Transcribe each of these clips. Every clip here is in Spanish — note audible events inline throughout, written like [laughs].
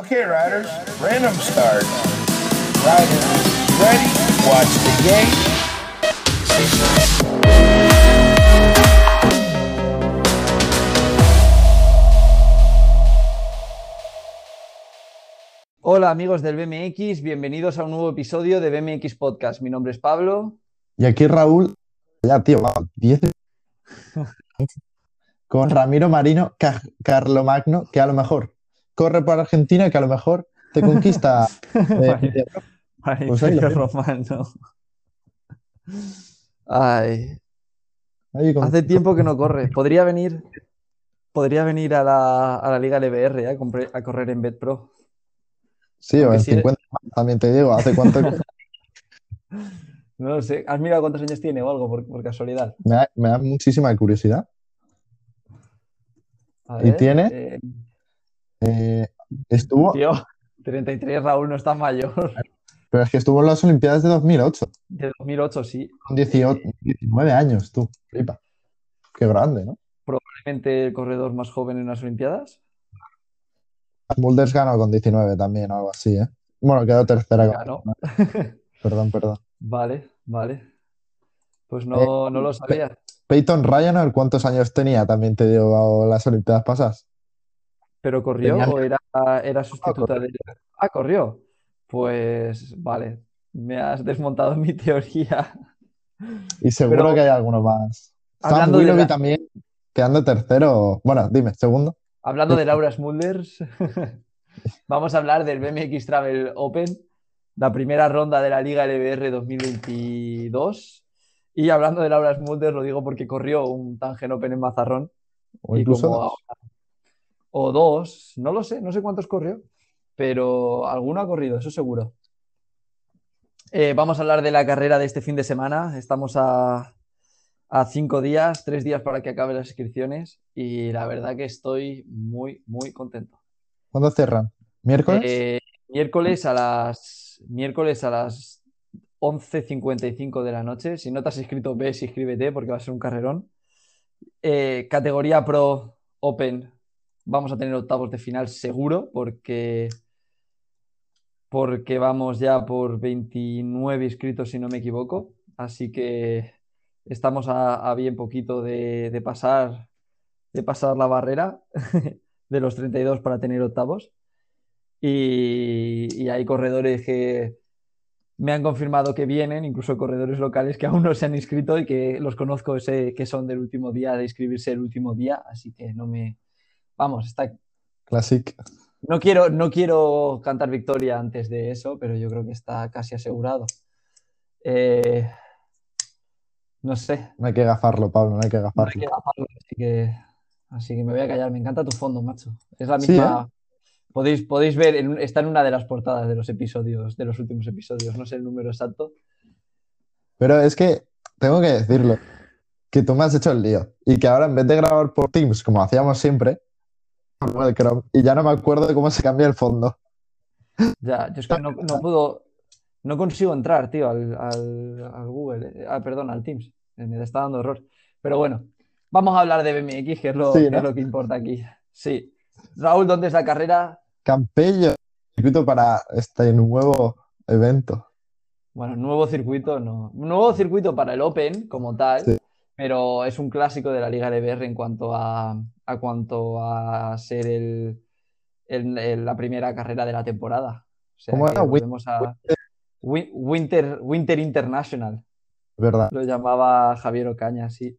Okay, riders, random start. Riders, ready? Watch the game. Hola amigos del BMX, bienvenidos a un nuevo episodio de BMX Podcast. Mi nombre es Pablo. Y aquí Raúl, ya tío, va, [laughs] 10 con Ramiro Marino, Ca- Carlomagno, que a lo mejor corre por Argentina, que a lo mejor te conquista. [laughs] eh, Ay, Pues ahí. Romano. Ay, ahí con- hace tiempo que no corre. Podría venir, podría venir a la, a la Liga LBR a, compre- a correr en BetPro. Sí, o en si eres- 50 más, también te digo, ¿hace cuánto? [laughs] No lo sé. ¿Has mirado cuántos años tiene o algo por, por casualidad? Me da, me da muchísima curiosidad. A ¿Y tiene? eh, Eh, estuvo, tío, [laughs] 33, Raúl no está mayor. pero es que estuvo en las Olimpiadas de 2008, De 2008, sí. con 18, 19 años, tú, flipa. Qué grande, ¿no? Probablemente el corredor más joven en las Olimpiadas. Mulders ganó con 19 también, o algo así, ¿eh? Bueno, quedó tercera con Ganó. [laughs] 19. Perdón, perdón. Vale, vale. Pues no, no lo sabía. Peyton Ryan, ¿cuántos años tenía? También te digo las Olimpiadas pasadas. ¿Pero corrió Tenía- o era, era sustituta de... Ah, corrió. Pues vale, me has desmontado [laughs] mi teoría. Y seguro Pero- que hay alguno más. Sam Hablando de Willoughby la- también, quedando tercero. Bueno, dime, segundo. Hablando de Laura Smulders, [laughs] vamos a hablar del BMX Travel Open, la primera ronda de la Liga LBR 2022. Y hablando de Laura Smulders, lo digo porque corrió un Tangen Open en Mazarrón. O Y incluso como dos. O dos, no lo sé, no sé cuántos corrió, pero alguno ha corrido, eso seguro. Eh, vamos a hablar de la carrera de este fin de semana. Estamos a, a cinco días, tres días para que acaben las inscripciones y la verdad que estoy muy, muy contento. ¿Cuándo cierran? ¿Miércoles? Eh, miércoles a las miércoles a las 11.55 de la noche. Si no te has inscrito, ves y inscríbete porque va a ser un carrerón. Eh, categoría Pro Open. Vamos a tener octavos de final seguro porque, porque vamos ya por 29 inscritos si no me equivoco. Así que estamos a, bien poquito de, de pasar, de pasar la barrera [laughs] de los 32 para tener octavos. Y, y hay corredores que me han confirmado que vienen, incluso corredores locales que [laughs] aún no se han inscrito y que los conozco, sé que son del último día, de inscribirse el último día, así que no me... Vamos, está... Classic. No quiero, no quiero cantar victoria antes de eso, pero yo creo que está casi asegurado. Eh, no sé, No hay que gafarlo, Pablo, no hay que no hay gafarlo. que gafarlo, así que, así que me voy a callar. Me encanta tu fondo, macho. Es la Sí, misma. Podéis, podéis ver, en- está en una de las portadas de los episodios, de los últimos episodios. No sé el número exacto. Pero es que tengo que decirlo, que tú me has hecho el lío. Y que ahora en vez de grabar por Teams, como hacíamos siempre, el Chrome, y ya no me acuerdo de cómo se cambia el fondo. Ya, yo es que no, no puedo, no consigo entrar, tío, al, al- al Google, eh, ah, perdón, al Teams. Eh, Me está dando error. Pero bueno, vamos a hablar de BMX, que es lo, Sí, que ¿no? es lo que importa aquí. Sí. Raúl, ¿dónde es la carrera? Campello, circuito para este nuevo evento. Bueno, nuevo circuito, no. Nuevo circuito para el Open como tal, Sí. pero es un clásico de la Liga LBR en cuanto a, a cuanto a ser el, el- el- la primera carrera de la temporada. O sea ¿Cómo que era? A Win- Winter, Winter International, ¿Verdad? lo llamaba Javier Ocaña, sí.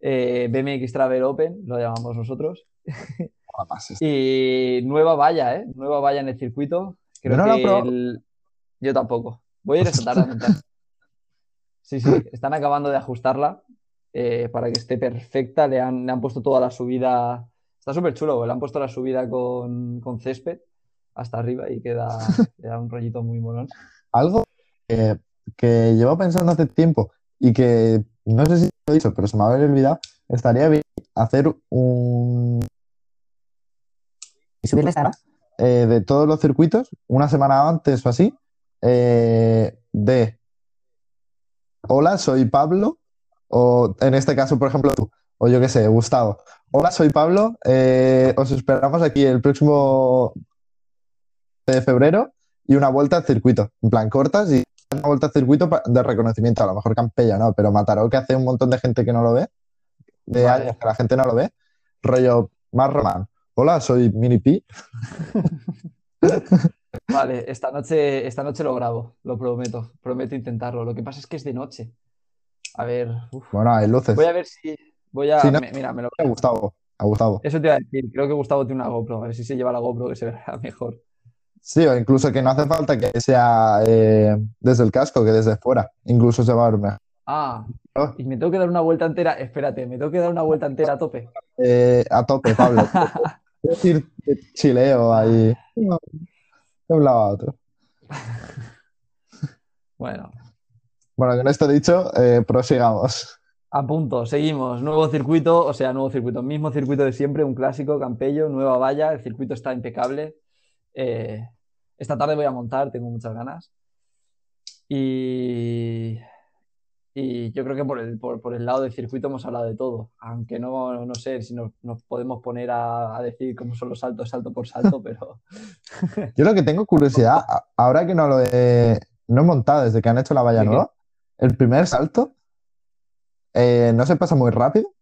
Eh, BMX Travel Open, lo llamamos nosotros. Y nueva valla, ¿eh? Nueva valla en el circuito. Creo no que el- Yo tampoco. Voy a ir esta tarde. [laughs] Sí, sí, están acabando de ajustarla eh, para que esté perfecta. Le han, le han puesto toda la subida. Está súper chulo, le han puesto la subida con, con césped hasta arriba y queda, [laughs] queda un rollito muy molón. Algo que, que llevo pensando hace tiempo y que no sé si lo he dicho, pero se me había olvidado, estaría bien hacer un... y subirles ahora, eh, de todos los circuitos, una semana antes o así, eh, de Hola, soy Pablo, o en este caso, por ejemplo, tú, o yo qué sé, Gustavo. Hola, soy Pablo, eh, os esperamos aquí el próximo de febrero y una vuelta al circuito. En plan, cortas y una vuelta al circuito de reconocimiento. A lo mejor Campella no, pero Mataró, que hace un montón de gente que no lo ve, de Vale. años que la gente no lo ve, rollo más román. Hola, soy Mini Pi. [laughs] Vale, esta noche, esta noche lo grabo, lo prometo. Prometo intentarlo. Lo que pasa es que es de noche. A ver, uf. Bueno, hay luces. Voy a ver si. Voy a. Sí, no. me- Mira, me lo. A Gustavo, a Gustavo. Eso te iba a decir. Creo que Gustavo tiene una GoPro. A ver si se lleva la GoPro que se verá [laughs] mejor. Sí, o incluso que no hace falta que sea eh, desde el casco, que desde fuera. Incluso se va a ver mejor. Ah, Oh. y me tengo que dar una vuelta entera. Espérate, me tengo que dar una vuelta entera a tope. Eh, a tope, Pablo. [laughs] Es decir, chileo ahí. [laughs] De un lado a otro. Bueno, Bueno, con esto dicho, eh, prosigamos. a punto, seguimos. Nuevo circuito, o sea, nuevo circuito. Mismo circuito de siempre, un clásico, Campello, nueva valla. El circuito está impecable. Eh, esta tarde voy a montar, tengo muchas ganas. Y, y yo creo que por el, por, por el lado del circuito hemos hablado de todo. Aunque no, no sé si nos, nos podemos poner a, a decir cómo son los saltos, salto por salto, [laughs] pero Yo lo que tengo curiosidad, ahora que no lo he, no he montado desde que han hecho la valla nueva, el primer salto, eh, ¿no se pasa muy rápido?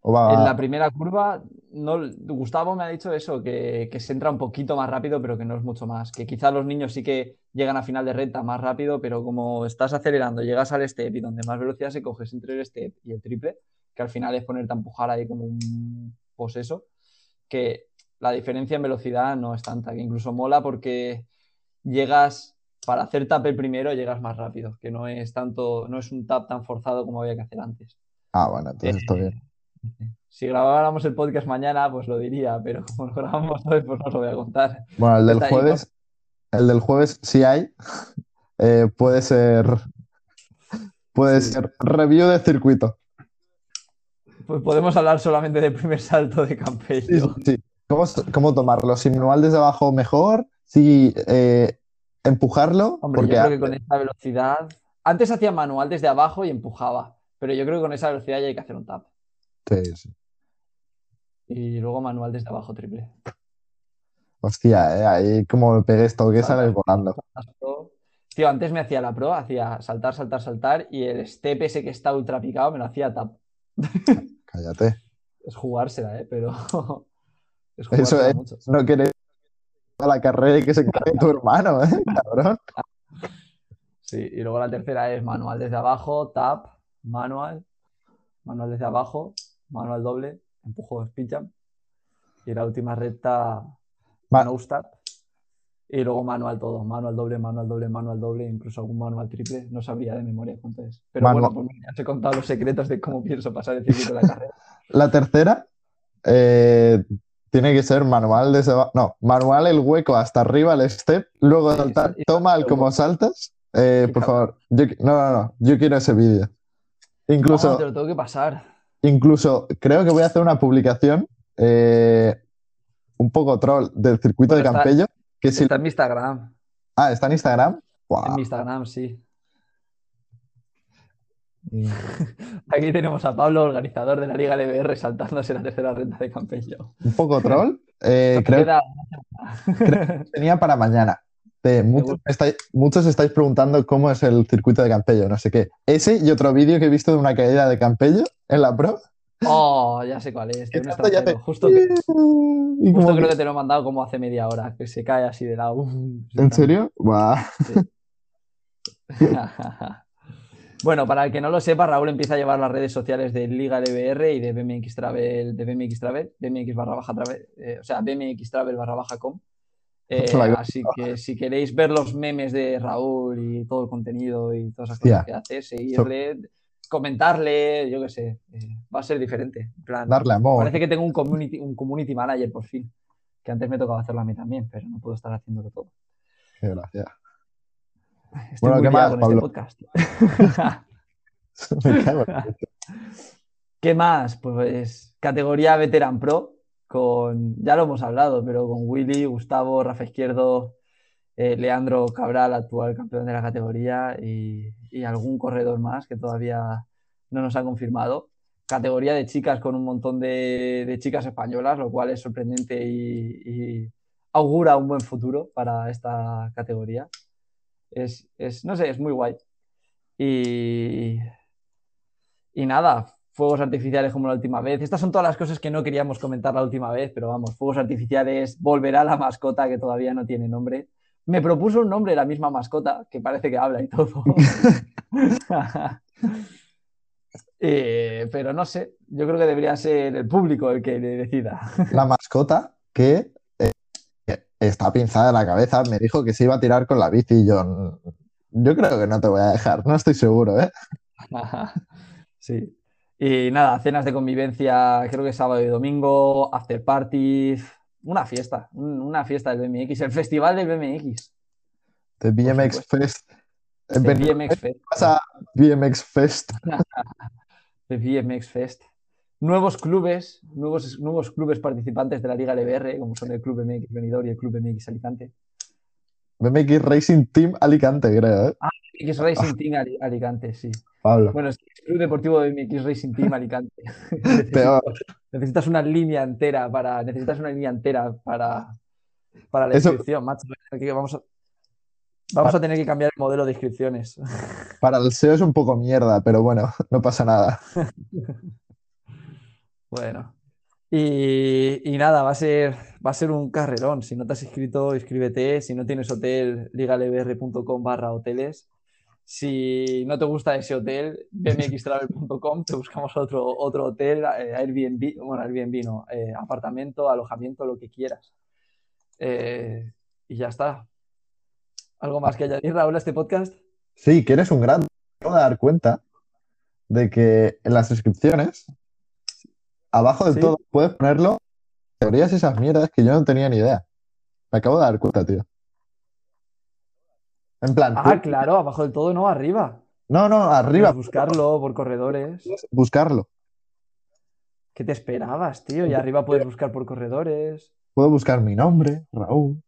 ¿O va- En la primera curva, no, Gustavo me ha dicho eso, que, que se entra un poquito más rápido, pero que no es mucho más. Que quizás los niños sí que llegan a final de recta más rápido, pero como estás acelerando, llegas al step y donde más velocidad se coges entre el step y el triple, que al final es ponerte a empujar ahí como un poseso, que la diferencia en velocidad no es tanta, que incluso mola porque llegas, para hacer tap el primero, llegas más rápido, que no es tanto, no es un tap tan forzado como había que hacer antes. Ah, bueno, entonces está bien. [laughs] Si grabáramos el podcast mañana, pues lo diría, pero como lo grabamos hoy, pues no os lo voy a contar. Bueno, el del Está ahí, jueves, el del jueves sí hay, [laughs] eh, puede ser, puede Sí. ser review de circuito. Pues podemos hablar solamente del primer salto de Campello. sí, sí. ¿Cómo, cómo tomarlo? ¿Si manual desde abajo mejor? ¿Si eh, empujarlo? Hombre, Porque yo creo que con esa velocidad. Antes hacía manual desde abajo y empujaba, pero yo creo que con esa velocidad ya hay que hacer un tap. Sí, sí. Y luego manual desde abajo triple. Hostia, eh, ahí como me pegué esto, que sales volando. Tío, antes me hacía la pro, hacía saltar, saltar, saltar y el step ese que está ultra picado me lo hacía tap. [laughs] Cállate. Es jugársela, ¿eh? Pero [laughs] es Eso es, mucho. no quieres a la carrera y que se [laughs] encargue tu hermano, ¿eh? Cabrón. Sí, y luego la tercera es manual desde abajo, tap, manual, manual desde abajo, manual doble, empujo, speed jump. Y la última recta, Ma- no start. Y luego manual todo, manual doble, manual doble, manual doble, incluso algún manual triple. No sabría de memoria cuánto es. Pero Manual- bueno, pues mira, os he contado los secretos de cómo pienso pasar el circuito de la carrera. [laughs] La tercera eh, tiene que ser manual desde abajo. No, manual el hueco hasta arriba, el step, luego Sí, saltar, toma el como saltas. Eh, por favor, yo, no, no, no, yo quiero ese vídeo. Incluso, No, te lo tengo que pasar. incluso creo que voy a hacer una publicación eh, un poco troll del circuito de Bueno, está- Campello. Que si... Está en mi Instagram. Ah, está en Instagram. Guau. En mi Instagram, sí. [laughs] Aquí tenemos a Pablo, organizador de la Liga LBR, saltándose la tercera renta de Campello. Un poco troll. Eh, creo queda- que tenía para mañana. De [laughs] muchos, estáis, muchos estáis preguntando cómo es el circuito de Campello, no sé qué. Ese y otro vídeo que he visto de una caída de Campello en la Pro. Oh, ya sé cuál es. [laughs] ya te- Justo, que, Y justo como creo que- que te lo he mandado como hace media hora, que se cae así de lado. Uf, ¿En serio? Buah. Bueno, para el que no lo sepa, Raúl empieza a llevar las redes sociales de Liga LBR y de BMX Travel, de BMX Travel, BMX barra baja Travel, eh, o sea, BMX Travel barra baja com. Eh, La- así que si queréis ver los memes de Raúl y todo el contenido y todas esas cosas que hace, seguirle, comentarle, yo qué sé, eh, va a ser diferente. En plan, Darle amor. Parece que tengo un community, un community manager por fin, que antes me tocaba hacerlo a mí también, pero no puedo estar haciéndolo todo. Qué gracia. Estoy Bueno, muy ¿qué más, con este podcast. [laughs] [laughs] Me cago en- ¿Qué más? Pues categoría Veteran Pro, con, ya lo hemos hablado, pero con Willy, Gustavo, Rafa Izquierdo, eh, Leandro Cabral, actual campeón de la categoría, y, y algún corredor más que todavía no nos ha confirmado. Categoría de chicas con un montón de, de chicas españolas, lo cual es sorprendente y, y augura un buen futuro para esta categoría. Es, es, no sé, es muy guay. Y, y nada, fuegos artificiales como la última vez. Estas son todas las cosas que no queríamos comentar la última vez, pero vamos, fuegos artificiales, volverá la mascota que todavía no tiene nombre. Me propuso un nombre la misma mascota, que parece que habla y todo. [laughs] Eh, pero no sé, yo creo que debería ser el público el que le decida. La mascota que eh, está pinzada en la cabeza me dijo que se iba a tirar con la bici y yo, yo creo que no te voy a dejar, no estoy seguro, ¿eh? sí. Y nada, cenas de convivencia, creo que sábado y domingo, after parties, una fiesta, una fiesta del BMX, el festival del BMX. De BMX Fest. De BMX Fest. BMX Fest. [laughs] de BMX Fest. Nuevos clubes, nuevos, nuevos clubes participantes de la Liga LBR, como son el Club BMX Benidorm y el Club BMX Alicante. BMX Racing Team Alicante, creo. ¿eh? Ah, BMX Racing Team Alicante, sí. Pablo. Bueno, es el Club Deportivo BMX Racing Team Alicante. [laughs] [laughs] Peor. necesitas una línea entera para. Necesitas una línea entera para, para la Eso- inscripción, macho. Vamos a, vamos a tener que cambiar el modelo de inscripciones. [laughs] Para el SEO es un poco mierda, pero bueno, no pasa nada. Bueno. Y, nada, va a ser, va a ser un carrerón. Si no te has inscrito, inscríbete. Si no tienes hotel, ligalbr.com barra hoteles. Si no te gusta ese hotel, bmxtravel.com, te buscamos otro, otro hotel, eh, Airbnb, bueno, Airbnb no, eh, apartamento, alojamiento, lo que quieras. Eh, y ya está. ¿Algo más que añadir, Raúl, a este podcast? Sí, que eres un gran. Acabo de dar cuenta de que en las inscripciones, abajo del Sí. todo, puedes ponerlo teorías esas mierdas que yo no tenía ni idea. Me acabo de dar cuenta, tío. En plan, Ah, tú- claro, abajo del todo, no, arriba. no, no, arriba, Puedes buscarlo por corredores. buscarlo. ¿Qué te esperabas, tío? Y arriba puedes buscar por corredores. Puedo buscar mi nombre, Raúl.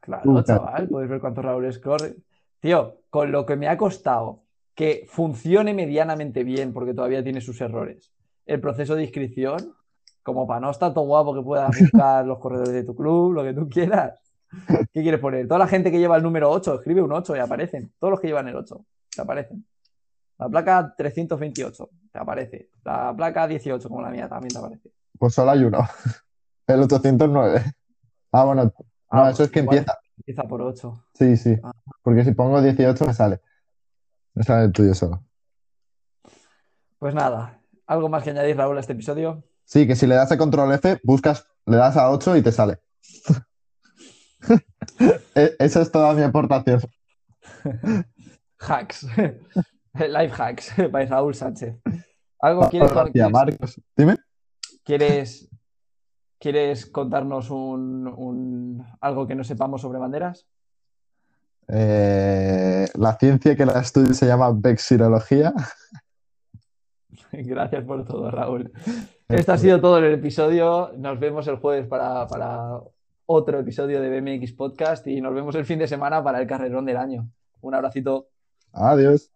Claro, chaval, puedes ver cuántos Raúles corre. Tío, con lo que me ha costado que funcione medianamente bien, porque todavía tiene sus errores, el proceso de inscripción, como para no estar todo guapo que puedas buscar los corredores de tu club, lo que tú quieras. ¿Qué quieres poner? Toda la gente que lleva el número 8, escribe un 8 y aparecen. Todos los que llevan el 8, te aparecen. La placa 328, te aparece. La placa 18, como la mía, también te aparece. Pues solo hay uno. [laughs] El 809. Ah, bueno, no, Ah, eso es que empieza. Empieza por 8. Sí, sí. Ah. Porque si pongo 18 me sale. Me sale el tuyo solo. Pues nada, ¿algo más que añadir, Raúl, a este episodio? Sí, que si le das a control F, buscas, le das a 8 y te sale. [laughs] E- Esa es toda mi aportación. [laughs] Hacks. [laughs] Life hacks by Raúl Sánchez. ¿Algo quieres, quieres, Marcos. Dime. quieres- quieres contarnos un, un- algo que no sepamos sobre banderas? Eh, la ciencia que la estudia se llama vexilología. [laughs] Gracias por todo, Raúl. Esto ha sido todo en el episodio. Nos vemos el jueves para, para otro episodio de BMX Podcast y nos vemos el fin de semana para el carrerón del año. Un abracito. Adiós.